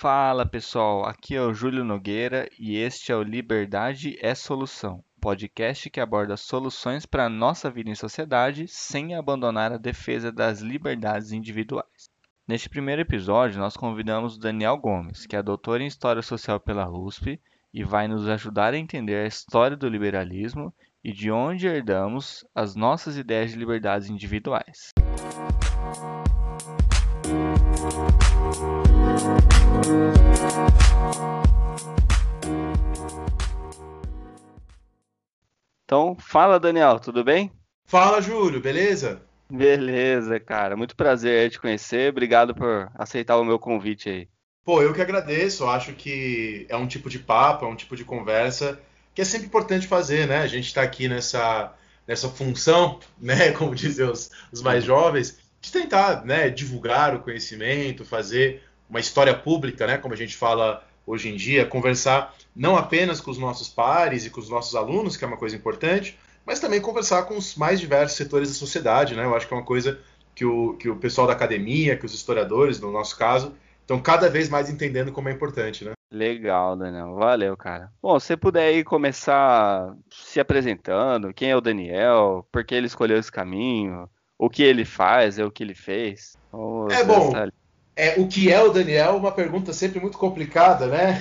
Fala pessoal, aqui é o Júlio Nogueira e este é o Liberdade é Solução, podcast que aborda soluções para a nossa vida em sociedade sem abandonar a defesa das liberdades individuais. Neste primeiro episódio, nós convidamos o Daniel Gomes, que é doutor em História Social pela USP e vai nos ajudar a entender a história do liberalismo e de onde herdamos as nossas ideias de liberdades individuais. Então, fala Daniel, tudo bem? Fala Júlio, beleza? Beleza, cara. Muito prazer te conhecer. Obrigado por aceitar o meu convite aí. Pô, eu que agradeço. Acho que é um tipo de papo, é um tipo de conversa que é sempre importante fazer, né? A gente está aqui nessa, nessa função, né? Como dizem os, os mais jovens, de tentar né, divulgar o conhecimento, fazer uma história pública, né? Como a gente fala hoje em dia, conversar não apenas com os nossos pares e com os nossos alunos, que é uma coisa importante, mas também conversar com os mais diversos setores da sociedade, né? Eu acho que é uma coisa que o, que o pessoal da academia, que os historiadores, no nosso caso, estão cada vez mais entendendo como é importante, né? Legal, Daniel. Valeu, cara. Bom, se você puder aí começar se apresentando, quem é o Daniel, por que ele escolheu esse caminho, o que ele faz, é o que ele fez. Vamos é bom. É, o que é o Daniel? Uma pergunta sempre muito complicada, né?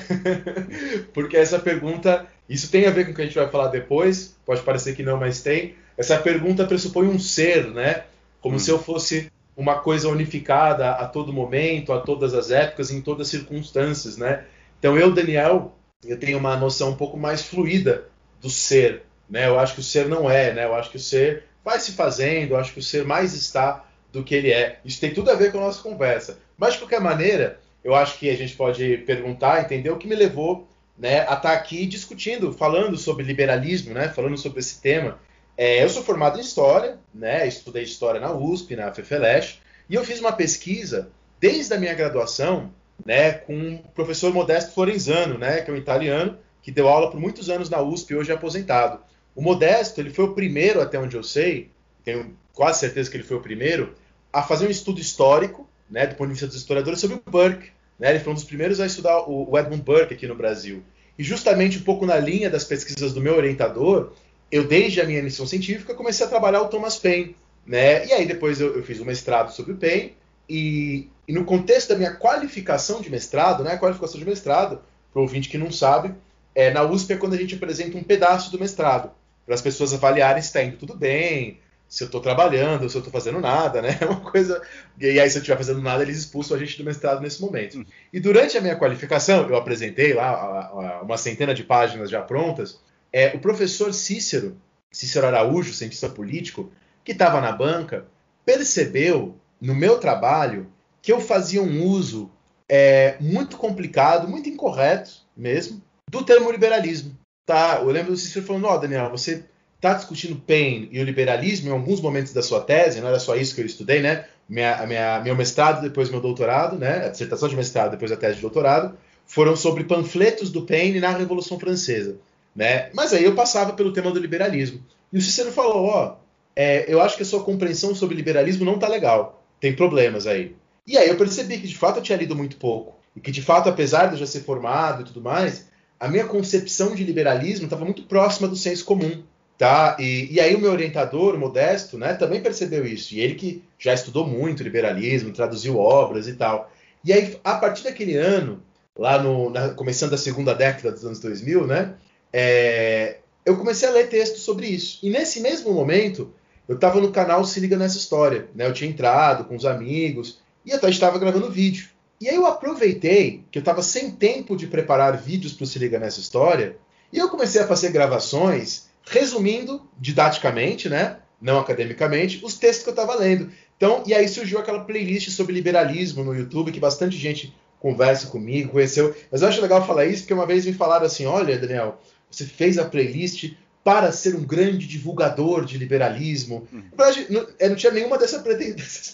Porque essa pergunta, isso tem a ver com o que a gente vai falar depois. Pode parecer que não, mas tem. Essa pergunta pressupõe um ser, né? Como hum. se eu fosse uma coisa unificada a todo momento, a todas as épocas, em todas as circunstâncias, né? Então eu, Daniel, eu tenho uma noção um pouco mais fluida do ser, né? Eu acho que o ser não é, né? Eu acho que o ser vai se fazendo, eu acho que o ser mais está do que ele é. Isso tem tudo a ver com a nossa conversa. Mas, de qualquer maneira, eu acho que a gente pode perguntar, entender o que me levou né, a estar tá aqui discutindo, falando sobre liberalismo, né, falando sobre esse tema. É, eu sou formado em História, né, estudei História na USP, na FEFELESH, e eu fiz uma pesquisa desde a minha graduação né, com o professor Modesto Florenzano, né, que é um italiano, que deu aula por muitos anos na USP e hoje é aposentado. O Modesto ele foi o primeiro, até onde eu sei, tenho quase certeza que ele foi o primeiro, a fazer um estudo histórico, né, do ponto de vista dos historiadores, sobre o Burke. Né? Ele foi um dos primeiros a estudar o Edmund Burke aqui no Brasil. E justamente um pouco na linha das pesquisas do meu orientador, eu, desde a minha missão científica, comecei a trabalhar o Thomas Paine. Né? E aí depois eu, eu fiz um mestrado sobre o Paine, e, e, no contexto da minha qualificação de mestrado, né, qualificação de mestrado, para o ouvinte que não sabe, é, na USP é quando a gente apresenta um pedaço do mestrado, para as pessoas avaliarem se está indo tudo bem, se eu estou trabalhando, se eu estou fazendo nada, né? Uma coisa. E aí, se eu estiver fazendo nada, eles expulsam a gente do mestrado nesse momento. Uhum. E durante a minha qualificação, eu apresentei lá uma centena de páginas já prontas. É, o professor Cícero, Cícero Araújo, cientista político, que estava na banca, percebeu no meu trabalho que eu fazia um uso é, muito complicado, muito incorreto mesmo, do termo liberalismo. Tá? Eu lembro do Cícero falando: Ó, oh, Daniel, você está discutindo Paine e o liberalismo em alguns momentos da sua tese, não era só isso que eu estudei, né? Minha, minha, meu mestrado, depois meu doutorado, né? A dissertação de mestrado, depois a tese de doutorado, foram sobre panfletos do Paine na Revolução Francesa, né? Mas aí eu passava pelo tema do liberalismo. E o Cícero falou, ó, é, eu acho que a sua compreensão sobre liberalismo não tá legal, tem problemas aí. E aí eu percebi que de fato eu tinha lido muito pouco. E que de fato, apesar de eu já ser formado e tudo mais, a minha concepção de liberalismo estava muito próxima do senso comum. Tá? E, e aí o meu orientador, o Modesto, né, também percebeu isso. E ele que já estudou muito liberalismo, traduziu obras e tal. E aí, a partir daquele ano, lá no, na, começando a segunda década dos anos 2000, né, é, eu comecei a ler textos sobre isso. E nesse mesmo momento, eu estava no canal Se Liga Nessa História. Né, eu tinha entrado com os amigos e até estava gravando vídeo. E aí eu aproveitei que eu estava sem tempo de preparar vídeos para o Se Liga Nessa História e eu comecei a fazer gravações resumindo didaticamente, né, não academicamente, os textos que eu estava lendo. Então, e aí surgiu aquela playlist sobre liberalismo no YouTube que bastante gente conversa comigo, conheceu. Mas eu acho legal falar isso porque uma vez me falaram assim: "Olha, Daniel, você fez a playlist para ser um grande divulgador de liberalismo. Uhum. Não, eu não tinha nenhuma dessas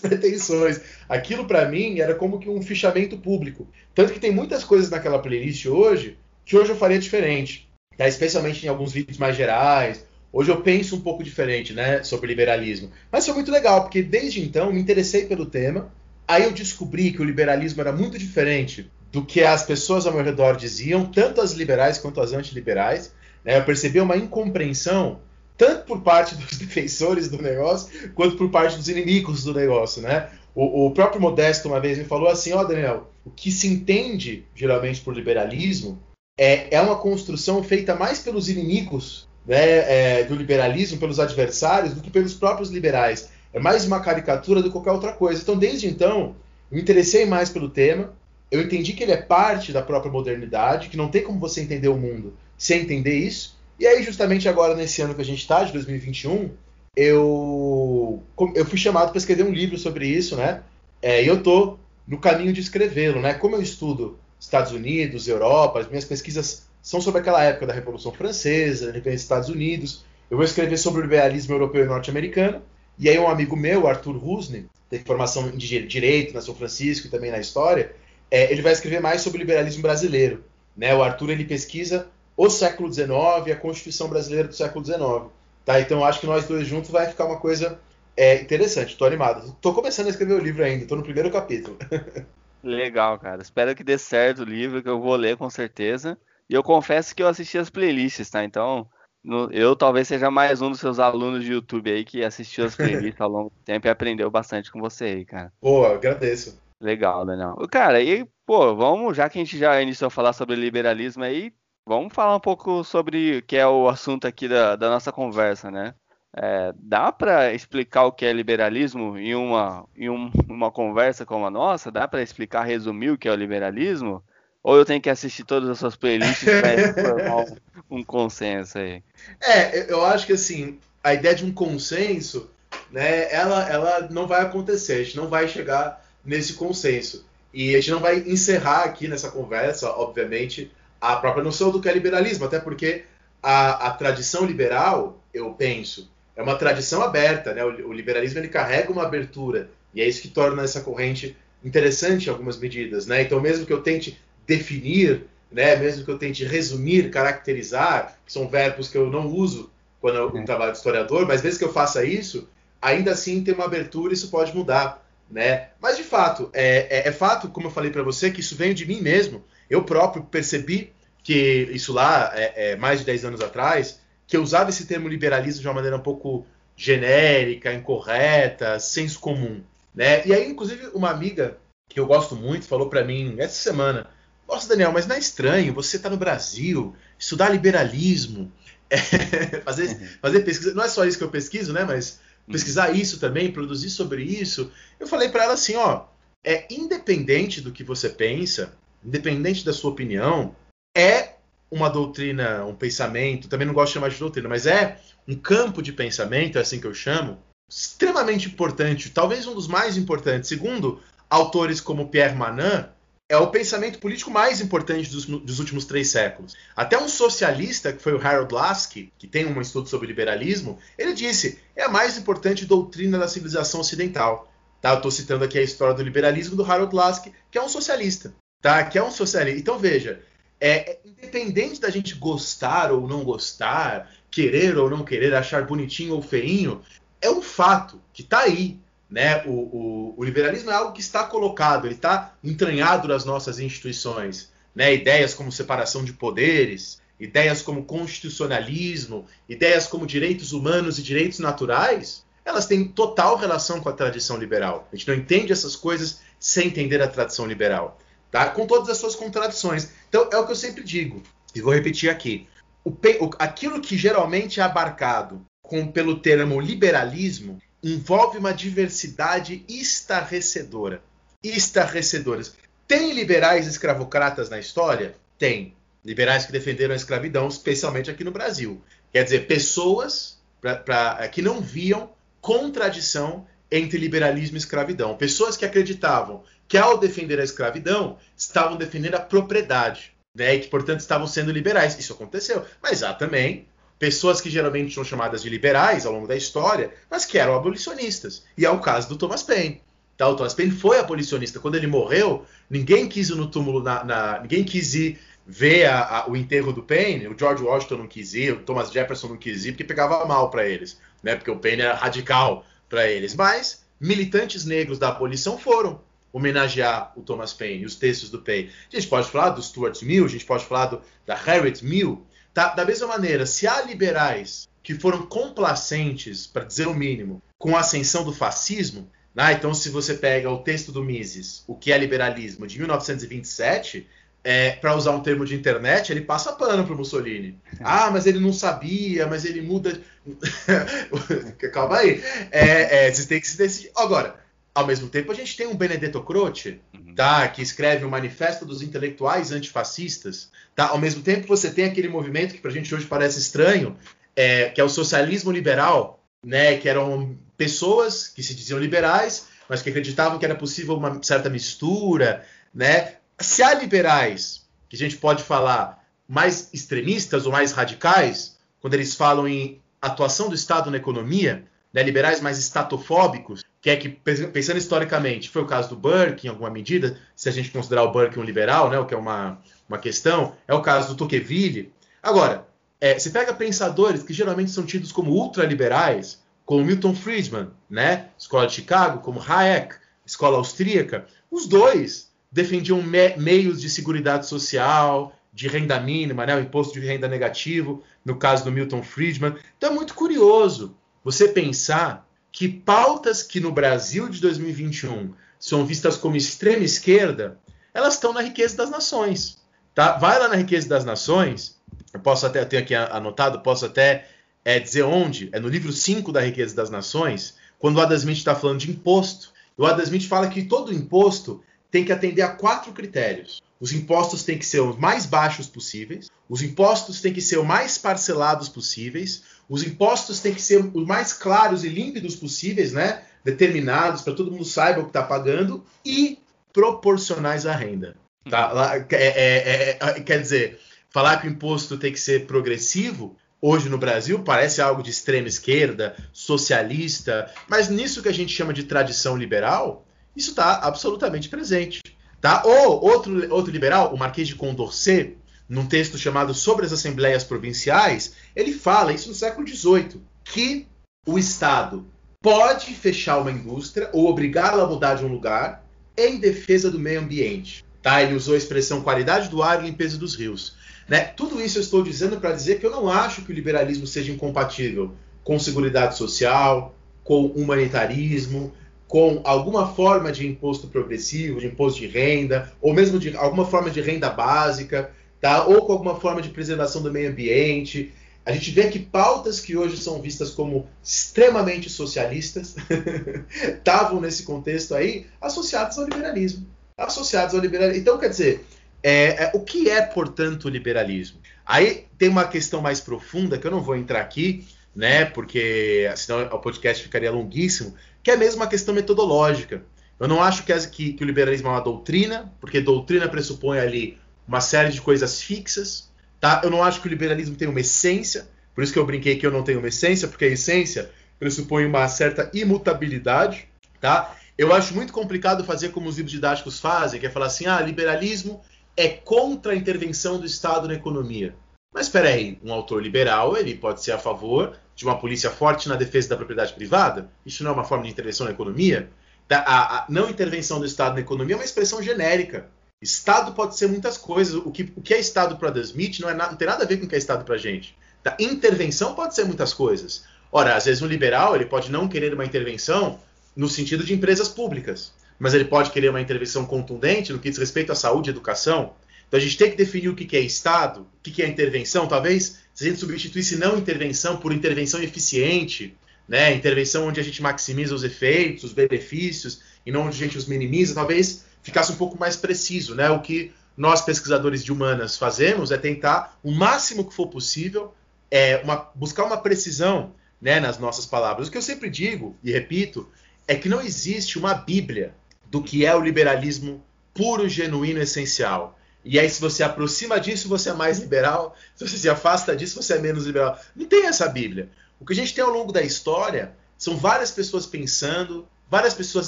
pretensões. Aquilo para mim era como que um fichamento público. Tanto que tem muitas coisas naquela playlist hoje que hoje eu faria diferente tá? especialmente em alguns vídeos mais gerais. Hoje eu penso um pouco diferente né, sobre liberalismo. Mas foi muito legal, porque desde então me interessei pelo tema. Aí eu descobri que o liberalismo era muito diferente do que as pessoas ao meu redor diziam, tanto as liberais quanto as antiliberais. Né? Eu percebi uma incompreensão tanto por parte dos defensores do negócio quanto por parte dos inimigos do negócio, né? O, o próprio Modesto uma vez me falou assim, ó oh, Daniel, o que se entende geralmente por liberalismo é, é uma construção feita mais pelos inimigos né, é, do liberalismo, pelos adversários, do que pelos próprios liberais. É mais uma caricatura do que qualquer outra coisa. Então, desde então, eu me interessei mais pelo tema. Eu entendi que ele é parte da própria modernidade, que não tem como você entender o mundo sem entender isso. E aí, justamente agora, nesse ano que a gente está, de 2021, eu, eu fui chamado para escrever um livro sobre isso, né? É, e eu tô no caminho de escrevê-lo, né? Como eu estudo Estados Unidos, Europa, as minhas pesquisas são sobre aquela época da Revolução Francesa, da dos Estados Unidos. Eu vou escrever sobre o liberalismo europeu e norte-americano. E aí um amigo meu, Arthur Rusney, tem formação em direito na São Francisco e também na história, é, ele vai escrever mais sobre o liberalismo brasileiro. Né? O Arthur ele pesquisa o século XIX e a Constituição brasileira do século XIX. Tá? Então acho que nós dois juntos vai ficar uma coisa é, interessante. Estou animado. Estou começando a escrever o livro ainda, estou no primeiro capítulo. Legal, cara. Espero que dê certo o livro, que eu vou ler com certeza. E eu confesso que eu assisti as playlists, tá? Então, no, eu talvez seja mais um dos seus alunos de YouTube aí que assistiu as playlists ao longo do tempo e aprendeu bastante com você aí, cara. Pô, agradeço. Legal, Daniel. Cara, e, pô, vamos, já que a gente já iniciou a falar sobre liberalismo aí, vamos falar um pouco sobre que é o assunto aqui da, da nossa conversa, né? É, dá para explicar o que é liberalismo em uma, em um, uma conversa como a nossa? Dá para explicar, resumir o que é o liberalismo? Ou eu tenho que assistir todas as suas playlists para formar um, um, consenso aí? É, eu acho que assim, a ideia de um consenso, né, ela, ela não vai acontecer, a gente não vai chegar nesse consenso. E a gente não vai encerrar aqui nessa conversa, obviamente, a própria noção do que é liberalismo, até porque a, a tradição liberal, eu penso, é uma tradição aberta, né? O, o, liberalismo ele carrega uma abertura e é isso que torna essa corrente interessante em algumas medidas, né? Então, mesmo que eu tente definir, né, mesmo que eu tente resumir, caracterizar, que são verbos que eu não uso quando eu é. trabalho de historiador, mas mesmo que eu faça isso, ainda assim tem uma abertura e isso pode mudar, né? Mas de fato, é, é, é fato, como eu falei para você, que isso veio de mim mesmo. Eu próprio percebi que isso lá, é, é mais de 10 anos atrás, que eu usava esse termo liberalismo de uma maneira um pouco genérica, incorreta, senso comum, né? E aí, inclusive, uma amiga que eu gosto muito falou para mim essa semana: Nossa, Daniel, mas não é estranho? Você está no Brasil, estudar liberalismo, é, fazer, uhum. fazer pesquisa. Não é só isso que eu pesquiso, né? Mas uhum. pesquisar isso também, produzir sobre isso. Eu falei para ela assim: ó, é independente do que você pensa, independente da sua opinião, é uma doutrina, um pensamento, também não gosto de chamar de doutrina, mas é um campo de pensamento, é assim que eu chamo, extremamente importante, talvez um dos mais importantes, segundo autores como Pierre Manin, é o pensamento político mais importante dos, dos, últimos três séculos. Até um socialista, que foi o Harold Lasky, que tem um estudo sobre liberalismo, ele disse: é a mais importante doutrina da civilização ocidental. Tá? Eu estou citando aqui a história do liberalismo do Harold Lasky, que é um socialista. Tá? Que é um socialista. Então veja, é, é, independente da gente gostar ou não gostar, querer ou não querer, achar bonitinho ou feinho, é um fato que está aí. Né? O, o, o, liberalismo é algo que está colocado, ele está entranhado nas nossas instituições. Né? Ideias como separação de poderes, ideias como constitucionalismo, ideias como direitos humanos e direitos naturais, elas têm total relação com a tradição liberal. A gente não entende essas coisas sem entender a tradição liberal tá? com todas as suas contradições. Então, é o que eu sempre digo, e vou repetir aqui. O, o, aquilo que geralmente é abarcado com, pelo termo liberalismo envolve uma diversidade estarrecedora. Estarrecedoras. Tem liberais escravocratas na história? Tem. Liberais que defenderam a escravidão, especialmente aqui no Brasil. Quer dizer, pessoas pra, pra, que não viam contradição entre liberalismo e escravidão. Pessoas que acreditavam que, ao defender a escravidão, estavam defendendo a propriedade, né? e que, portanto, estavam sendo liberais. Isso aconteceu. Mas há também pessoas que geralmente são chamadas de liberais ao longo da história, mas que eram abolicionistas. E é o caso do Thomas Paine. Tá? O Thomas Paine foi abolicionista. Quando ele morreu, ninguém quis ir no túmulo, na, na ninguém quis ir ver a, a, o enterro do Paine. O George Washington não quis ir, o Thomas Jefferson não quis ir, porque pegava mal para eles, né? porque o Paine era radical para eles. Mas militantes negros da abolição foram. homenagear o Thomas Paine, os textos do Paine. A gente pode falar do Stuart Mill, a gente pode falar do, da Harriet Mill. Tá? Da mesma maneira, se há liberais que foram complacentes, para dizer o mínimo, com a ascensão do fascismo, né? então se você pega o texto do Mises, O que é liberalismo, de 1927, é, para usar um termo de internet, ele passa pano para Mussolini. Ah, mas ele não sabia, mas ele muda. Calma aí. É, é, vocês têm que se decidir. Agora, ao mesmo tempo, a gente tem um Benedetto Croce, uhum. tá, que escreve o Manifesto dos Intelectuais Antifascistas. Tá? Ao mesmo tempo, você tem aquele movimento que para a gente hoje parece estranho, é, que é o socialismo liberal, né, que eram pessoas que se diziam liberais, mas que acreditavam que era possível uma certa mistura, né? Se há liberais, que a gente pode falar mais extremistas ou mais radicais, quando eles falam em atuação do Estado na economia, né, liberais mais estatofóbicos, que é que, pensando historicamente, foi o caso do Burke, em alguma medida, se a gente considerar o Burke um liberal, né, o que é uma, uma questão, é o caso do Tocqueville. Agora, é, você pega pensadores que geralmente são tidos como ultraliberais, como Milton Friedman, né, escola de Chicago, como Hayek, escola austríaca, os dois defendiam me meios de segurança social, de renda mínima, né, o imposto de renda negativo, no caso do Milton Friedman. Então é muito curioso você pensar que pautas que no Brasil de 2021 são vistas como extrema esquerda, elas estão na riqueza das nações. Tá? Vai lá na riqueza das nações, eu posso até ter aqui anotado, posso até é, dizer onde, é no livro 5 da riqueza das nações, quando o Adam Smith está falando de imposto, o Adam Smith fala que todo imposto tem que atender a quatro critérios. Os impostos têm que ser os mais baixos possíveis, os impostos têm que ser os mais parcelados possíveis, os impostos têm que ser os mais claros e límpidos possíveis, né? Determinados para todo mundo saiba o que está pagando e proporcionais à renda. Tá? Lá, é, é, é, quer dizer, falar que o imposto tem que ser progressivo hoje no Brasil parece algo de extrema esquerda, socialista, mas nisso que a gente chama de tradição liberal, isso está absolutamente presente. Tá? Ou outro, outro liberal, o Marquês de Condorcet, num texto chamado Sobre as Assembleias Provinciais, ele fala, isso no século XVIII, que o Estado pode fechar uma indústria ou obrigá-la a mudar de um lugar em defesa do meio ambiente. Tá? Ele usou a expressão qualidade do ar e limpeza dos rios. Né? Tudo isso eu estou dizendo para dizer que eu não acho que o liberalismo seja incompatível com segurança social, com humanitarismo, com alguma forma de imposto progressivo, de imposto de renda, ou mesmo de alguma forma de renda básica tá? ou com alguma forma de preservação do meio ambiente. A gente vê que pautas que hoje são vistas como extremamente socialistas estavam nesse contexto aí associadas ao liberalismo. Associados ao liberalismo. Então, quer dizer, é, é, o que é, portanto, o liberalismo? Aí tem uma questão mais profunda que eu não vou entrar aqui, né? Porque senão o podcast ficaria longuíssimo, que é mesmo uma questão metodológica. Eu não acho que, que, que o liberalismo é uma doutrina, porque doutrina pressupõe ali uma série de coisas fixas. Tá? Eu não acho que o liberalismo tem uma essência, por isso que eu brinquei que eu não tenho uma essência, porque a essência pressupõe uma certa imutabilidade. Tá? Eu acho muito complicado fazer como os livros didáticos fazem, que é falar assim: ah, liberalismo é contra a intervenção do Estado na economia. Mas espera aí, um autor liberal ele pode ser a favor de uma polícia forte na defesa da propriedade privada? Isso não é uma forma de intervenção na economia? A, a não intervenção do Estado na economia é uma expressão genérica. Estado pode ser muitas coisas. O que, o que é Estado para Adam Smith não, é na, não tem nada a ver com o que é Estado para a gente. Tá? Intervenção pode ser muitas coisas. Ora, às vezes um liberal ele pode não querer uma intervenção no sentido de empresas públicas, mas ele pode querer uma intervenção contundente no que diz respeito à saúde e educação. Então a gente tem que definir o que é Estado, o que é intervenção. Talvez se a gente substituísse não intervenção por intervenção eficiente, né? intervenção onde a gente maximiza os efeitos, os benefícios, e não onde a gente os minimiza, talvez ficasse um pouco mais preciso, né? O que nós pesquisadores de humanas fazemos é tentar o máximo que for possível é uma, buscar uma precisão, né, nas nossas palavras. O que eu sempre digo e repito é que não existe uma Bíblia do que é o liberalismo puro, genuíno, essencial. E aí, se você aproxima disso, você é mais liberal. Se você se afasta disso, você é menos liberal. Não tem essa Bíblia. O que a gente tem ao longo da história são várias pessoas pensando, várias pessoas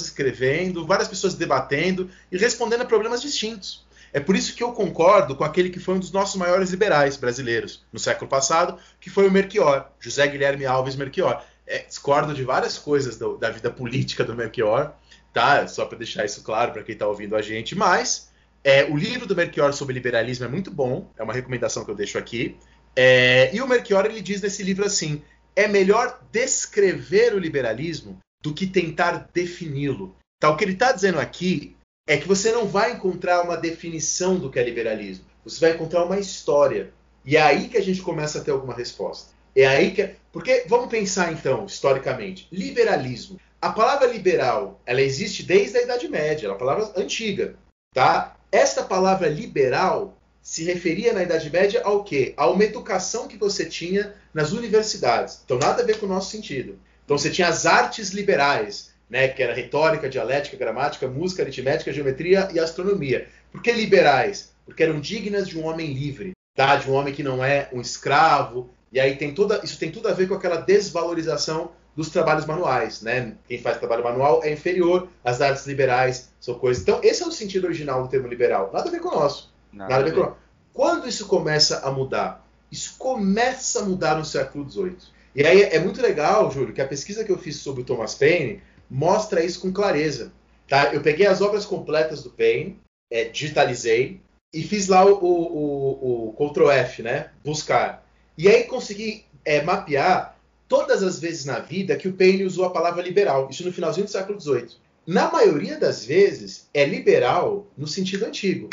escrevendo, várias pessoas debatendo e respondendo a problemas distintos. É por isso que eu concordo com aquele que foi um dos nossos maiores liberais brasileiros no século passado, que foi o Melchior, José Guilherme Alves Melchior. É, discordo de várias coisas do, da vida política do Melchior, tá? Só para deixar isso claro para quem está ouvindo a gente. Mas é, o livro do Melchior sobre liberalismo é muito bom, é uma recomendação que eu deixo aqui. É, e o Melchior ele diz nesse livro assim: é melhor descrever o liberalismo do que tentar defini-lo. Tá, o que ele está dizendo aqui é que você não vai encontrar uma definição do que é liberalismo. Você vai encontrar uma história. E é aí que a gente começa a ter alguma resposta. É aí que. Porque vamos pensar então, historicamente. Liberalismo. A palavra liberal, ela existe desde a Idade Média, é uma palavra antiga, tá? Esta palavra liberal se referia na Idade Média ao quê? A uma educação que você tinha nas universidades. Então nada a ver com o nosso sentido. Então você tinha as artes liberais, né, que era retórica, dialética, gramática, música, aritmética, geometria e astronomia. Por que liberais? Porque eram dignas de um homem livre, tá? De um homem que não é um escravo. E aí tem toda, isso tem tudo a ver com aquela desvalorização dos trabalhos manuais, né? Quem faz trabalho manual é inferior às artes liberais, são coisas. Então, esse é o sentido original do termo liberal. Nada a ver com o nosso. Nada, Nada a ver com o nosso. Quando isso começa a mudar? Isso começa a mudar no século XVIII. E aí é muito legal, Júlio, que a pesquisa que eu fiz sobre o Thomas Paine mostra isso com clareza. Tá? Eu peguei as obras completas do Paine, é, digitalizei e fiz lá o, o, o, o Ctrl F, né? Buscar. E aí consegui é, mapear todas as vezes na vida que o Paine usou a palavra liberal, isso no finalzinho do século XVIII. Na maioria das vezes, é liberal no sentido antigo.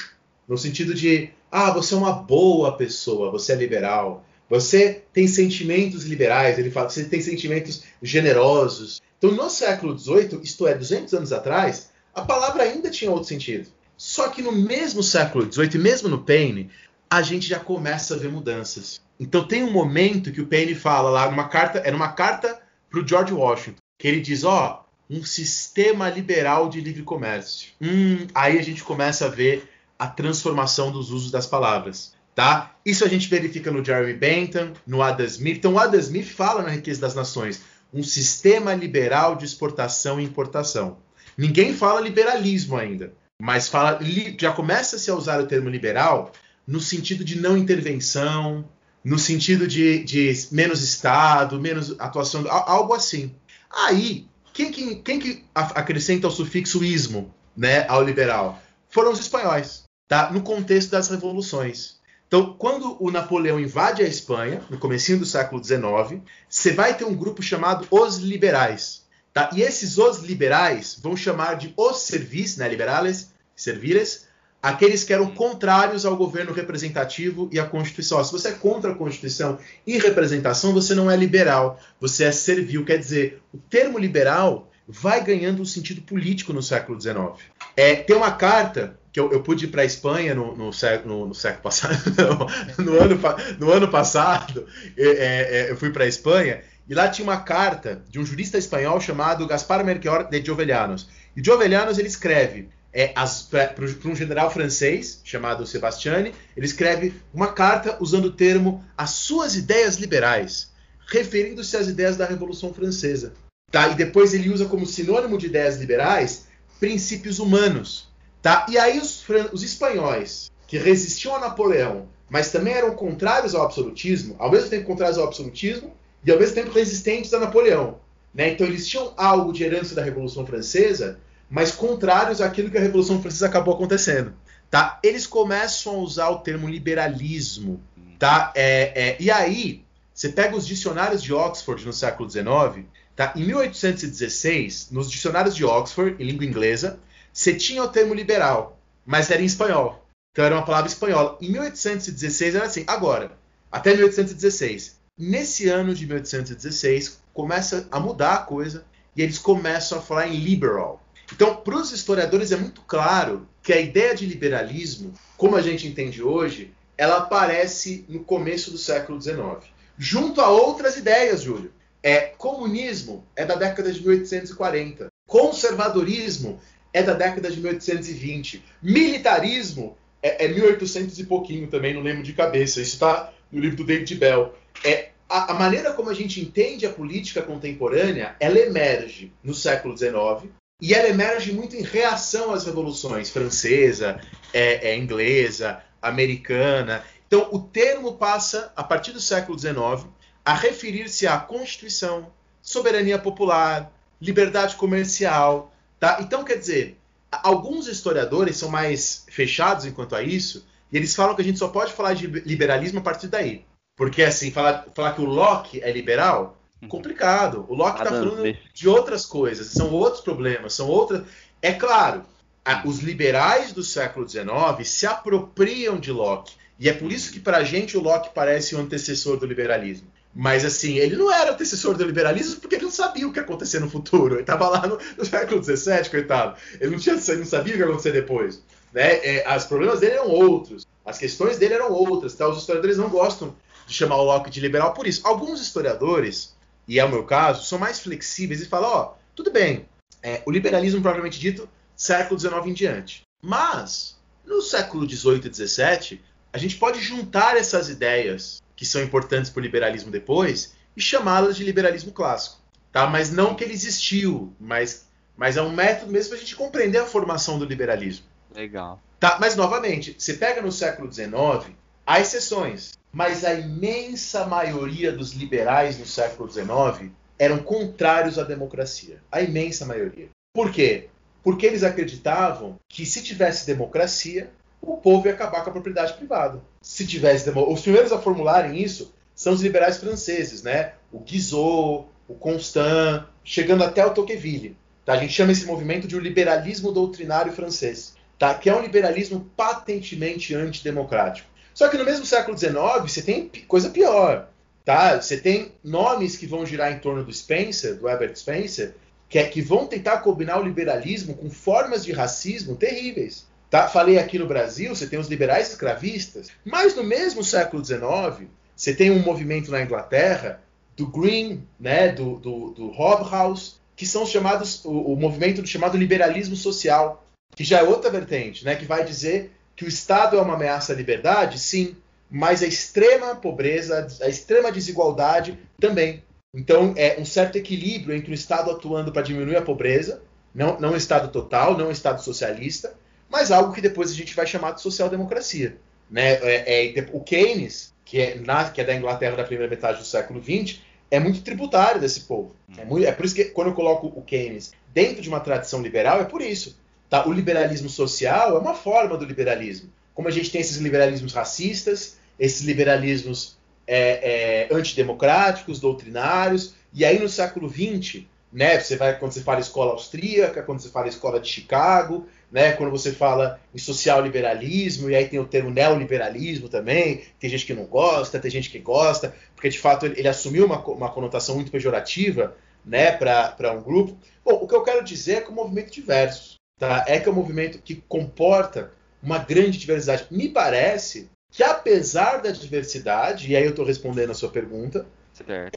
No sentido de, ah, você é uma boa pessoa, você é liberal. Você tem sentimentos liberais, ele fala, você tem sentimentos generosos. Então, no século XVIII, isto é, 200 anos atrás, a palavra ainda tinha outro sentido. Só que no mesmo século XVIII, mesmo no Paine, a gente já começa a ver mudanças. Então tem um momento que o Paine fala lá numa carta, é numa carta para o George Washington, que ele diz, ó, oh, um sistema liberal de livre comércio. Hum, aí a gente começa a ver a transformação dos usos das palavras, tá? Isso a gente verifica no Jeremy Bentham, no Adam Smith. Então o Adam Smith fala na Riqueza das Nações, um sistema liberal de exportação e importação. Ninguém fala liberalismo ainda, mas fala, já começa-se a usar o termo liberal no sentido de não intervenção, no sentido de, de menos Estado, menos atuação, algo assim. Aí, quem que, quem que acrescenta o sufixo ismo né, ao liberal? Foram os espanhóis, tá? no contexto das revoluções. Então, quando o Napoleão invade a Espanha, no comecinho do século XIX, você vai ter um grupo chamado Os Liberais. Tá? E esses Os Liberais vão chamar de Os Servis, né, liberales, servires, aqueles que eram contrários ao governo representativo e à Constituição. Se você é contra a Constituição e representação, você não é liberal, você é servil. Quer dizer, o termo liberal vai ganhando um sentido político no século XIX. É, tem uma carta que eu, eu pude ir para a Espanha no, no, no, no, século passado, no, ano, no ano passado, é, é, eu fui para a Espanha e lá tinha uma carta de um jurista espanhol chamado Gaspar Melchior de Jovellanos. E Jovellanos ele escreve é, para um general francês chamado Sebastiani, ele escreve uma carta usando o termo as suas ideias liberais, referindo-se às ideias da Revolução Francesa. Tá? E depois ele usa como sinônimo de ideias liberais princípios humanos. Tá? E aí os, os espanhóis, que resistiam a Napoleão, mas também eram contrários ao absolutismo, ao mesmo tempo contrários ao absolutismo e ao mesmo tempo resistentes a Napoleão. Né? Então eles tinham algo de herança da Revolução Francesa, mas contrários àquilo que a Revolução Francesa acabou acontecendo. Tá? Eles começam a usar o termo liberalismo. Tá? É, é, e aí, você pega os dicionários de Oxford no século XIX, tá? em 1816, nos dicionários de Oxford, em língua inglesa, você tinha o termo liberal, mas era em espanhol. Então era uma palavra espanhola. Em 1816 era assim. Agora, até 1816. Nesse ano de 1816, começa a mudar a coisa e eles começam a falar em liberal. Então, para os historiadores é muito claro que a ideia de liberalismo, como a gente entende hoje, ela aparece no começo do século XIX, junto a outras ideias, Júlio. É, comunismo é da década de 1840, conservadorismo é da década de 1820, militarismo é, é 1800 e pouquinho também, não lembro de cabeça. Isso está no livro do David Bell. É, a, a, maneira como a gente entende a política contemporânea, ela emerge no século XIX, e ela emerge muito em reação às revoluções francesa, é, é, inglesa, americana. Então, o termo passa, a partir do século XIX, a referir-se à Constituição, soberania popular, liberdade comercial, Tá? Então, quer dizer, alguns historiadores são mais fechados enquanto a isso, e eles falam que a gente só pode falar de liberalismo a partir daí. Porque, assim, falar, falar que o Locke é liberal. Complicado. O Locke está falando de outras coisas, são outros problemas, são outras. É claro, a, os liberais do século XIX se apropriam de Locke. E é por isso que, para a gente, o Locke parece o antecessor do liberalismo. Mas assim, ele não era antecessor do liberalismo porque ele não sabia o que ia acontecer no futuro. Ele estava lá no, no, século XVII, coitado. Ele não, tinha, ele não sabia o que ia acontecer depois. Né? É, os problemas dele eram outros. As questões dele eram outras. Tá? Os historiadores não gostam de chamar o Locke de liberal por isso. Alguns historiadores, e é o meu caso, são mais flexíveis e falam: ó, oh, tudo bem, é, o liberalismo, propriamente dito, século XIX em diante. Mas, no século XVIII e XVII, a gente pode juntar essas ideias que são importantes para o liberalismo depois e chamá-las de liberalismo clássico. Tá? Mas não que ele existiu, mas, mas é um método mesmo para a gente compreender a formação do liberalismo. Legal. Tá? Mas, novamente, você pega no século XIX, há exceções, mas a imensa maioria dos liberais no século XIX eram contrários à democracia. A imensa maioria. Por quê? Porque eles acreditavam que se tivesse democracia, o povo ia acabar com a propriedade privada. Se tivesse os primeiros a formularem isso são os liberais franceses, né? O Guizot, o Constant, chegando até o Tocqueville. Tá? A gente chama esse movimento de um liberalismo doutrinário francês, tá? Que é um liberalismo patentemente antidemocrático. Só que no mesmo século XIX você tem coisa pior, tá? Você tem nomes que vão girar em torno do Spencer, do Herbert Spencer, que, é, que vão tentar combinar o liberalismo com formas de racismo terríveis. Tá? Falei aqui no Brasil, você tem os liberais escravistas, mas no mesmo século XIX, você tem um movimento na Inglaterra do Green, né, do, do, do Hobhouse, que são chamados o, o movimento chamado liberalismo social, que já é outra vertente, né, que vai dizer que o Estado é uma ameaça à liberdade, sim, mas a extrema pobreza, a extrema desigualdade também. Então, é um certo equilíbrio entre o Estado atuando para diminuir a pobreza, não, não um Estado total, não um Estado socialista, mas algo que depois a gente vai chamar de social-democracia. Né? É, é, o Keynes, que é, na, que é, da Inglaterra da primeira metade do século XX, é muito tributário desse povo. É, muito, é, por isso que quando eu coloco o Keynes dentro de uma tradição liberal, é por isso. Tá? O liberalismo social é uma forma do liberalismo. Como a gente tem esses liberalismos racistas, esses liberalismos é, é, antidemocráticos, doutrinários, e aí no século XX, né, você vai quando você fala escola austríaca, quando você fala escola de Chicago, né? Quando você fala em social liberalismo, e aí tem o termo neoliberalismo também, tem gente que não gosta, tem gente que gosta, porque de fato ele, ele assumiu uma, uma conotação muito pejorativa né, para um grupo. Bom, o que eu quero dizer é que o movimento diverso, tá? É que é um movimento que comporta uma grande diversidade. Me parece que apesar da diversidade, e aí eu estou respondendo a sua pergunta,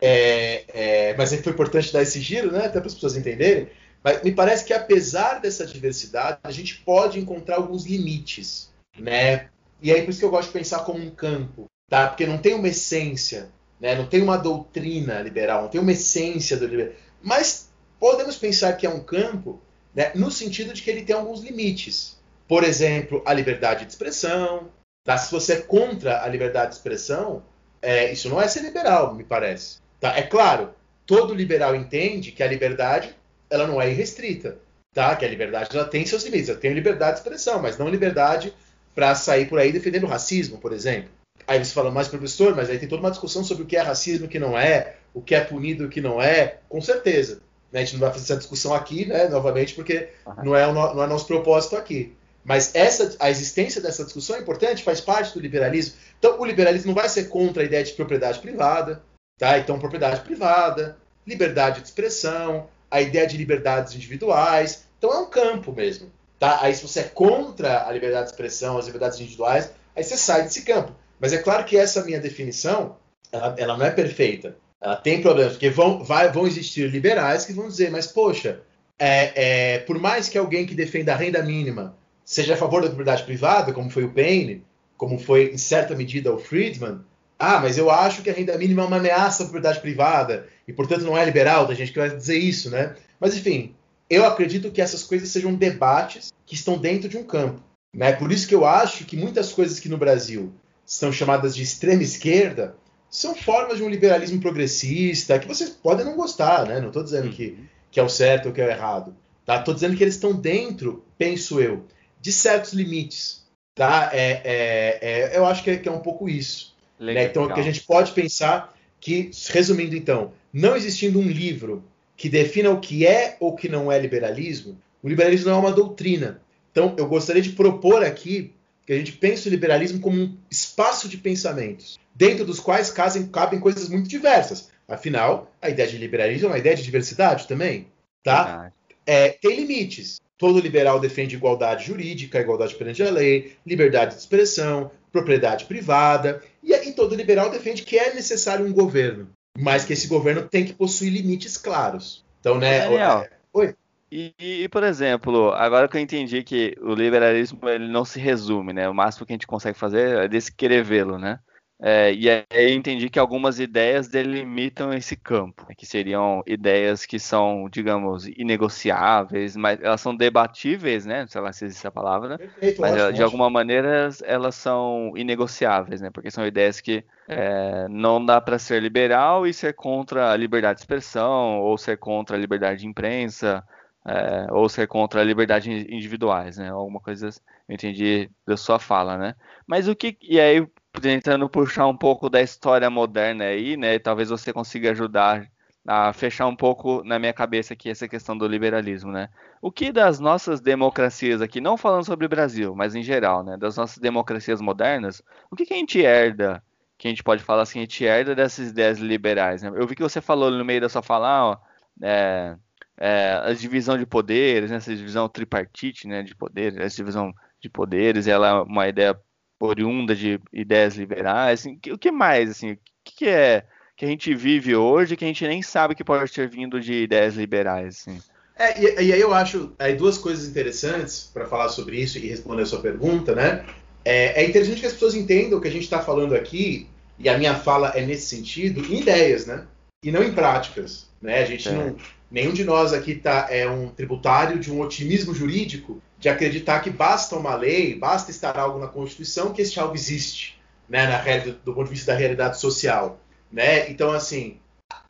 é, é, mas é foi importante dar esse giro, né, até para as pessoas entenderem. Mas me parece que apesar dessa diversidade, a gente pode encontrar alguns limites, né? E aí por isso que eu gosto de pensar como um campo, tá? Porque não tem uma essência, né? Não tem uma doutrina liberal, não tem uma essência do liberal. Mas podemos pensar que é um campo, né? No sentido de que ele tem alguns limites. Por exemplo, a liberdade de expressão. Tá? Se você é contra a liberdade de expressão, é, isso não é ser liberal, me parece. Tá? É claro, todo liberal entende que a liberdade ela não é irrestrita, tá? Que a liberdade ela tem seus limites. Eu tenho liberdade de expressão, mas não liberdade para sair por aí defendendo racismo, por exemplo. Aí você fala, mais professor, mas aí tem toda uma discussão sobre o que é racismo o que não é, o que é punido o que não é, com certeza. Né? A gente não vai fazer essa discussão aqui, né, novamente, porque uhum. não, é o não é nosso propósito aqui. Mas essa, a existência dessa discussão é importante, faz parte do liberalismo. Então, o liberalismo não vai ser contra a ideia de propriedade privada, tá? Então, propriedade privada, liberdade de expressão, a ideia de liberdades individuais. Então é um campo mesmo. Tá? Aí se você é contra a liberdade de expressão, as liberdades individuais, aí você sai desse campo. Mas é claro que essa minha definição, ela, ela não é perfeita. Ela tem problemas, porque vão, vai, vão existir liberais que vão dizer, mas poxa, é, é, por mais que alguém que defenda a renda mínima seja a favor da propriedade privada, como foi o Payne, como foi em certa medida o Friedman, ah, mas eu acho que a renda mínima é uma ameaça à propriedade privada e, portanto, não é liberal da gente que vai dizer isso, né? Mas, enfim, eu acredito que essas coisas sejam debates que estão dentro de um campo. Né? Por isso que eu acho que muitas coisas que no Brasil são chamadas de extrema esquerda são formas de um liberalismo progressista que vocês podem não gostar, né? Não estou dizendo que, que é o certo ou que é o errado. Tá? Tô dizendo que eles estão dentro, penso eu, de certos limites. Tá? É, é, é eu acho que é, que é, um pouco isso. Né? Então, que a gente pode pensar que, resumindo então, não existindo um livro que defina o que é ou que não é liberalismo, o liberalismo não é uma doutrina. Então, eu gostaria de propor aqui que a gente pense o liberalismo como um espaço de pensamentos, dentro dos quais cabem, cabem coisas muito diversas. Afinal, a ideia de liberalismo é uma ideia de diversidade também, tá? É, tem limites. Todo liberal defende igualdade jurídica, igualdade perante a lei, liberdade de expressão, propriedade privada, e aí todo liberal defende que é necessário um governo, mas que esse governo tem que possuir limites claros. Então, né? Daniel, é, Oi. E, e, por exemplo, agora que eu entendi que o liberalismo ele não se resume, né? O máximo que a gente consegue fazer é descrevê-lo, né? É, e aí eu entendi que algumas ideias delimitam esse campo, né, que seriam ideias que são, digamos, inegociáveis, mas elas são debatíveis, né? Sei lá se existe essa palavra, Perfeito, mas ótimo, de alguma maneira elas são inegociáveis, né? Porque são ideias que é, não dá para ser liberal e ser contra a liberdade de expressão, ou ser contra a liberdade de imprensa, é, ou ser contra a liberdade individuais, né? Alguma coisa eu entendi da sua fala, né? Mas o que e aí tentando puxar um pouco da história moderna aí, né? Talvez você consiga ajudar a fechar um pouco na minha cabeça aqui essa questão do liberalismo, né? O que das nossas democracias aqui, não falando sobre o Brasil, mas em geral, né? Das nossas democracias modernas, o que, que a gente herda? Que a gente pode falar assim, a gente herda dessas ideias liberais, né? Eu vi que você falou no meio da sua fala, ó, é, é, a divisão de poderes, né? essa divisão tripartite, né? De poderes, essa divisão de poderes, ela é uma ideia oriunda de ideias liberais, assim, o que mais, assim, o que é que a gente vive hoje que a gente nem sabe que pode ter vindo de ideias liberais, assim? É, e, e aí eu acho aí duas coisas interessantes para falar sobre isso e responder a sua pergunta, né? É, é interessante que as pessoas entendam que a gente está falando aqui, e a minha fala é nesse sentido, em ideias, né? E não em práticas, né? A gente é. não, nenhum de nós aqui tá, é um tributário de um otimismo jurídico de acreditar que basta uma lei, basta estar algo na Constituição que este algo existe, né, na realidade, do ponto de vista da realidade social, né? Então, assim,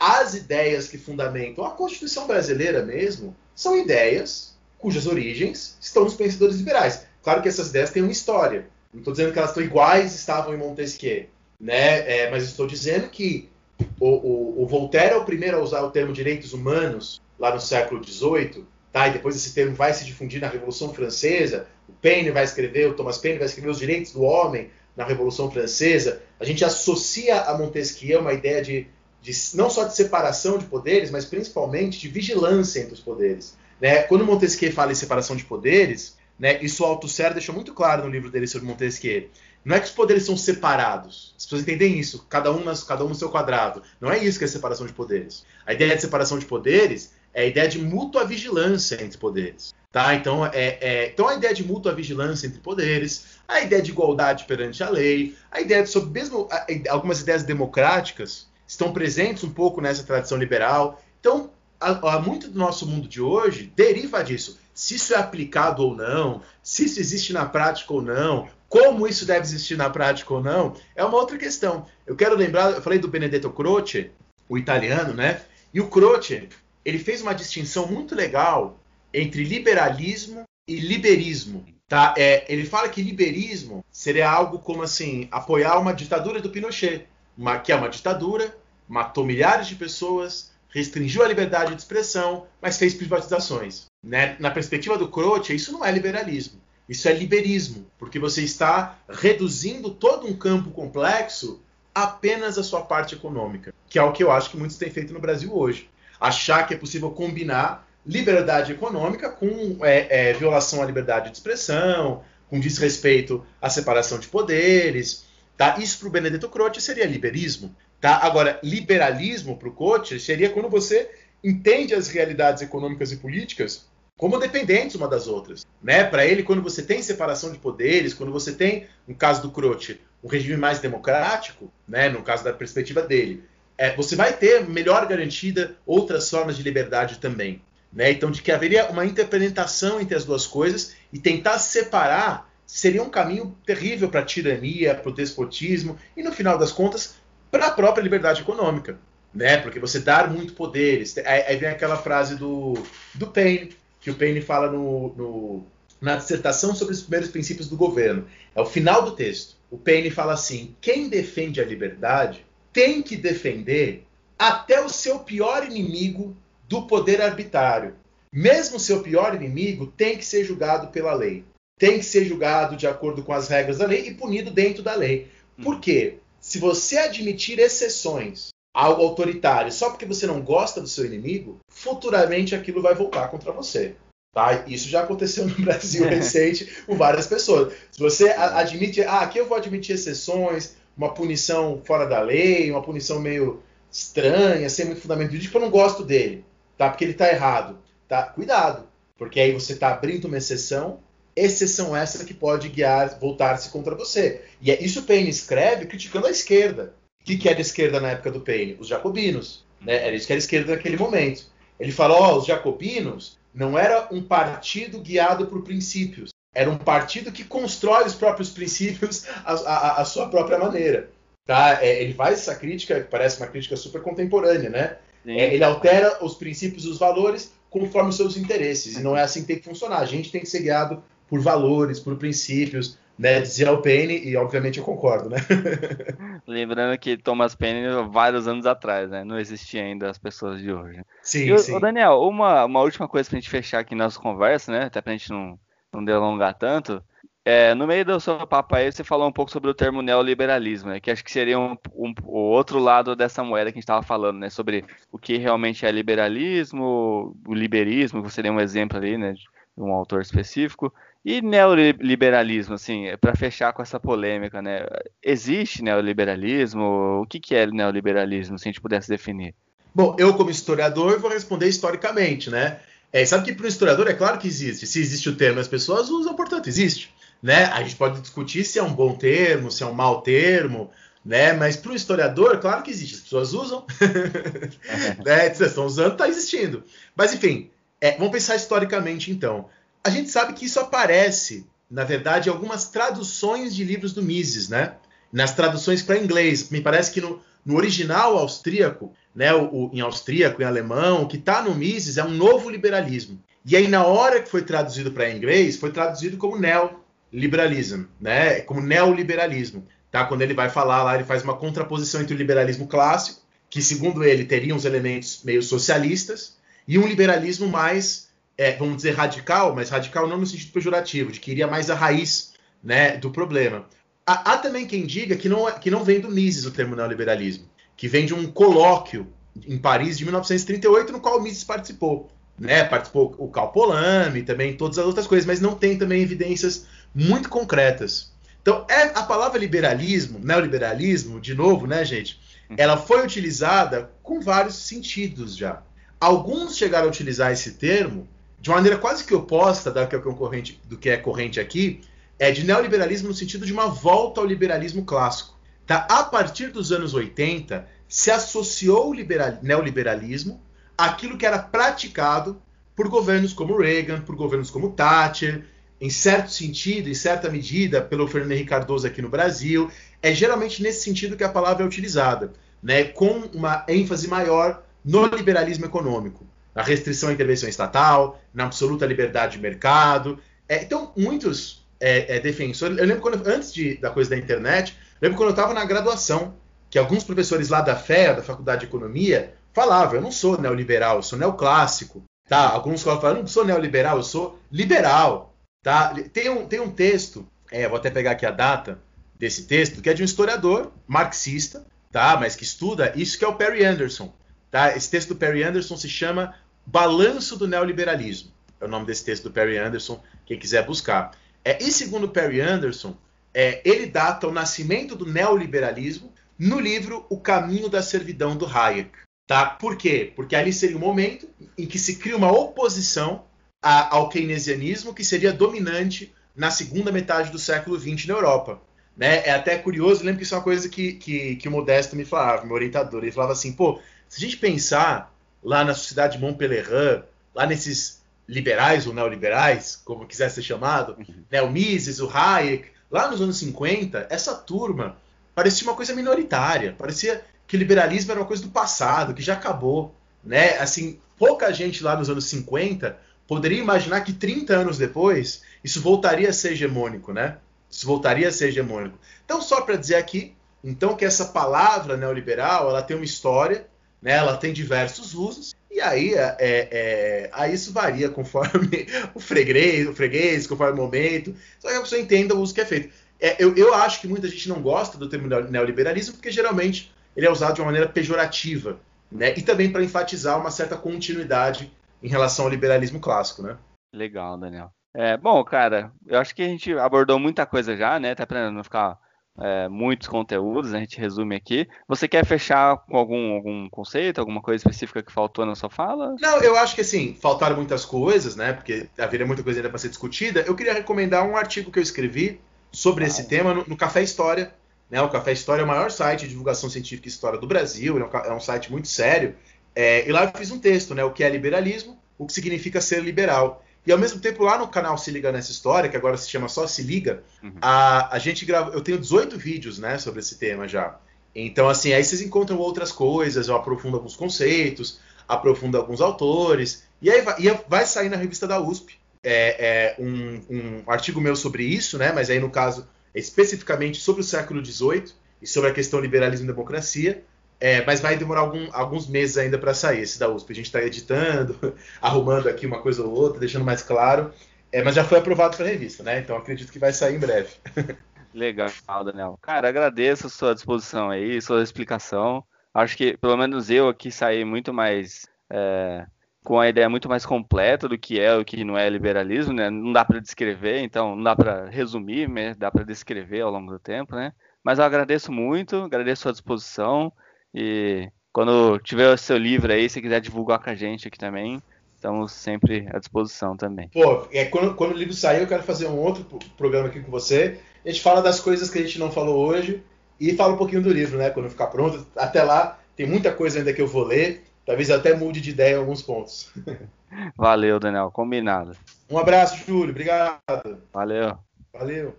as ideias que fundamentam a Constituição brasileira mesmo são ideias cujas origens estão nos pensadores liberais. Claro que essas ideias têm uma história. Não estou dizendo que elas estão iguais estavam em Montesquieu, né? É, mas estou dizendo que o, o, o Voltaire é o primeiro a usar o termo direitos humanos lá no século XVIII Tá? E depois esse termo vai se difundir na Revolução Francesa. O Paine vai escrever, o Thomas Paine vai escrever os direitos do homem na Revolução Francesa. A gente associa a Montesquieu uma ideia de, de não só de separação de poderes, mas principalmente de vigilância entre os poderes. Né? Quando Montesquieu fala em separação de poderes, né, isso o Althusser deixa muito claro no livro dele sobre Montesquieu. Não é que os poderes são separados. As pessoas entendem isso, cada um, cada um no seu quadrado. Não é isso que é separação de poderes. A ideia de separação de poderes é a ideia de mútua vigilância entre poderes. Tá? Então, é, é, então, a ideia de mútua vigilância entre poderes, a ideia de igualdade perante a lei, a ideia de sobre mesmo algumas ideias democráticas estão presentes um pouco nessa tradição liberal. Então, há muito do nosso mundo de hoje deriva disso. Se isso é aplicado ou não, se isso existe na prática ou não, como isso deve existir na prática ou não, é uma outra questão. Eu quero lembrar, eu falei do Benedetto Croce, o italiano, né? E o Croce, ele fez uma distinção muito legal entre liberalismo e liberismo. Tá? É, ele fala que liberismo seria algo como assim apoiar uma ditadura do Pinochet, uma, que é uma ditadura, matou milhares de pessoas, restringiu a liberdade de expressão, mas fez privatizações. Né? Na perspectiva do Croce, isso não é liberalismo, isso é liberismo, porque você está reduzindo todo um campo complexo apenas a sua parte econômica, que é o que eu acho que muitos têm feito no Brasil hoje achar que é possível combinar liberdade econômica com é, é, violação à liberdade de expressão, com desrespeito à separação de poderes. Tá? Isso para o Benedetto Croce seria liberismo. Tá? Agora, liberalismo para o Croce seria quando você entende as realidades econômicas e políticas como dependentes uma das outras. Né? Para ele, quando você tem separação de poderes, quando você tem, no caso do Croce, um regime mais democrático, né? no caso da perspectiva dele, é, você vai ter melhor garantida outras formas de liberdade também. Né? Então, de que haveria uma interpretação entre as duas coisas e tentar separar seria um caminho terrível para a tirania, para o despotismo e, no final das contas, para a própria liberdade econômica. Né? Porque você dar muito poderes. Aí vem aquela frase do, do Paine, que o Paine fala no, no, na dissertação sobre os primeiros princípios do governo. É o final do texto. O Paine fala assim: quem defende a liberdade tem que defender até o seu pior inimigo do poder arbitrário. Mesmo o seu pior inimigo tem que ser julgado pela lei. Tem que ser julgado de acordo com as regras da lei e punido dentro da lei. Por quê? Se você admitir exceções algo autoritário só porque você não gosta do seu inimigo, futuramente aquilo vai voltar contra você. Tá? Isso já aconteceu no Brasil recente com várias pessoas. Se você admite, ah, aqui eu vou admitir exceções, uma punição fora da lei, uma punição meio estranha, sem muito fundamento jurídico, eu não gosto dele, tá? Porque ele está errado. Tá? Cuidado, porque aí você está abrindo uma exceção, exceção essa que pode guiar, voltar-se contra você. E é isso o Paine escreve criticando a esquerda. O que, que era a esquerda na época do Paine? Os jacobinos. Né? Era isso que era esquerda naquele momento. Ele fala, ó, oh, os jacobinos não era um partido guiado por princípios. Era um partido que constrói os próprios princípios à, sua própria maneira. Tá? É, ele faz essa crítica, que parece uma crítica super contemporânea, né? É, ele altera os princípios e os valores conforme os seus interesses. E não é assim que tem que funcionar. A gente tem que ser guiado por valores, por princípios, né? Dizia o Paine, e obviamente eu concordo, né? Lembrando que Thomas Paine vários anos atrás, né? Não existia ainda as pessoas de hoje. Sim, e, sim. Daniel, uma, uma última coisa pra gente fechar aqui nossa conversa, né? Até pra gente não, não delongar tanto. É, no meio do seu papo aí, você falou um pouco sobre o termo neoliberalismo, né? Que acho que seria um, um, o outro lado dessa moeda que a gente estava falando, né? Sobre o que realmente é liberalismo, o liberismo, que você deu um exemplo ali, né? Um autor específico. E neoliberalismo, assim, é para fechar com essa polêmica, né? Existe neoliberalismo? O que, que é neoliberalismo, se a gente pudesse definir? Bom, eu como historiador vou responder historicamente, né? É, sabe que para o historiador é claro que existe. Se existe o termo, as pessoas usam, portanto, existe. Né? A gente pode discutir se é um bom termo, se é um mau termo, né? Mas para o historiador, claro que existe. As pessoas usam, né? estão usando, está existindo. Mas enfim, é, vamos pensar historicamente então. A gente sabe que isso aparece, na verdade, em algumas traduções de livros do Mises, né? Nas traduções para inglês. Me parece que no, no original austríaco, né, o, o, em austríaco, em alemão, o que está no Mises é um novo liberalismo. E aí, na hora que foi traduzido para inglês, foi traduzido como neo liberalism, né? Como neoliberalismo, tá? Quando ele vai falar lá, ele faz uma contraposição entre o liberalismo clássico, que segundo ele teria uns elementos meio socialistas, e um liberalismo mais, é, vamos dizer, radical, mas radical não no sentido pejorativo, de que iria mais à raiz, né, do problema. Há, há também quem diga que não, é, que não vem do Mises o termo neoliberalismo, que vem de um colóquio em Paris de 1938, no qual o Mises participou. Né, participou o Cal Polanyi, também todas as outras coisas, mas não tem também evidências muito concretas. Então, é, a palavra liberalismo, neoliberalismo, de novo, né, gente? Uhum. Ela foi utilizada com vários sentidos já. Alguns chegaram a utilizar esse termo de maneira quase que oposta da que é corrente, do que é corrente aqui, é de neoliberalismo no sentido de uma volta ao liberalismo clássico. Tá? A partir dos anos 80, se associou o liberal, neoliberalismo àquilo que era praticado por governos como Reagan, por governos como Thatcher, em certo sentido, em certa medida, pelo Fernando Henrique Cardoso aqui no Brasil, é geralmente nesse sentido que a palavra é utilizada, né, com uma ênfase maior no liberalismo econômico, na restrição à intervenção estatal, na absoluta liberdade de mercado. É, então, muitos é, é, defensores. Eu lembro quando, antes de, da coisa da internet, lembro quando eu estava na graduação, que alguns professores lá da FEA, da Faculdade de Economia, falavam: eu não sou neoliberal, eu sou neoclássico. Tá? Alguns falavam: eu não sou neoliberal, eu sou liberal. Tá? Tem, um, tem um texto, é, vou até pegar aqui a data desse texto, que é de um historiador marxista, tá? mas que estuda isso, que é o Perry Anderson. Tá? Esse texto do Perry Anderson se chama Balanço do Neoliberalismo. É o nome desse texto do Perry Anderson, quem quiser buscar. É, e segundo Perry Anderson, é, ele data o nascimento do neoliberalismo no livro O Caminho da Servidão do Hayek. Tá? Por quê? Porque ali seria o um momento em que se cria uma oposição a, ao keynesianismo que seria dominante na segunda metade do século XX na Europa. Né? É até curioso, lembro que isso é uma coisa que, que, que o Modesto me falava, meu orientador. Ele falava assim: pô, se a gente pensar lá na sociedade de Montpellier, lá nesses liberais ou neoliberais, como quiser ser chamado, uhum. né, o Mises, o Hayek, lá nos anos 50, essa turma parecia uma coisa minoritária, parecia que o liberalismo era uma coisa do passado, que já acabou, né? Assim, pouca gente lá nos anos 50 poderia imaginar que 30 anos depois isso voltaria a ser hegemônico, né? Isso voltaria a ser hegemônico. Então, só para dizer aqui, então que essa palavra neoliberal, ela tem uma história, né? Ela tem diversos usos e aí, é, é, é aí isso varia conforme o freguês, o freguês, conforme o momento. Só que a pessoa entenda o uso que é feito. É, eu, eu acho que muita gente não gosta do termo neoliberalismo porque geralmente ele é usado de uma maneira pejorativa, né? E também para enfatizar uma certa continuidade em relação ao liberalismo clássico, né? Legal, Daniel. É, bom, cara, eu acho que a gente abordou muita coisa já, né? Até para não ficar é, muitos conteúdos, a gente resume aqui. Você quer fechar com algum, algum conceito, alguma coisa específica que faltou na sua fala? Não, eu acho que assim, faltaram muitas coisas, né? Porque haveria muita coisa ainda para ser discutida. Eu queria recomendar um artigo que eu escrevi sobre ah, esse tema no, no Café História, né? O Café História é o maior site de divulgação científica e história do Brasil, é um, site muito sério. É, e lá eu fiz um texto, né? O que é liberalismo, o que significa ser liberal. E ao mesmo tempo, lá no canal Se Liga Nessa História, que agora se chama só Se Liga, uhum. a, a gente grava. Eu tenho 18 vídeos né, sobre esse tema já. Então, assim, aí vocês encontram outras coisas, eu aprofundo alguns conceitos, aprofundo alguns autores, e aí vai, e vai sair na revista da USP é, é um, um, artigo meu sobre isso, né? Mas aí, no caso, especificamente sobre o século XVIII e sobre a questão liberalismo e democracia. É, mas vai demorar algum, alguns meses ainda para sair esse da USP. A gente está editando, arrumando aqui uma coisa ou outra, deixando mais claro. É, mas já foi aprovado pela revista, né? Então acredito que vai sair em breve. Legal, Daniel. Cara, agradeço a sua disposição aí, sua explicação. Acho que pelo menos eu aqui saí muito mais é, com a ideia muito mais completa do que é o que não é liberalismo, né? Não dá para descrever, então não dá para resumir, né? dá para descrever ao longo do tempo, né? Mas eu agradeço muito, agradeço a sua disposição. E quando tiver o seu livro aí, se quiser divulgar com a gente aqui também, estamos sempre à disposição também. Pô, é, quando, quando o livro sair, eu quero fazer um outro programa aqui com você. A gente fala das coisas que a gente não falou hoje e fala um pouquinho do livro, né? Quando ficar pronto. Até lá, tem muita coisa ainda que eu vou ler. Talvez até mude de ideia em alguns pontos. Valeu, Daniel. Combinado. Um abraço, Júlio. Obrigado. Valeu. Valeu.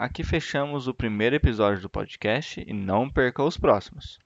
Aqui fechamos o primeiro episódio do podcast e não perca os próximos.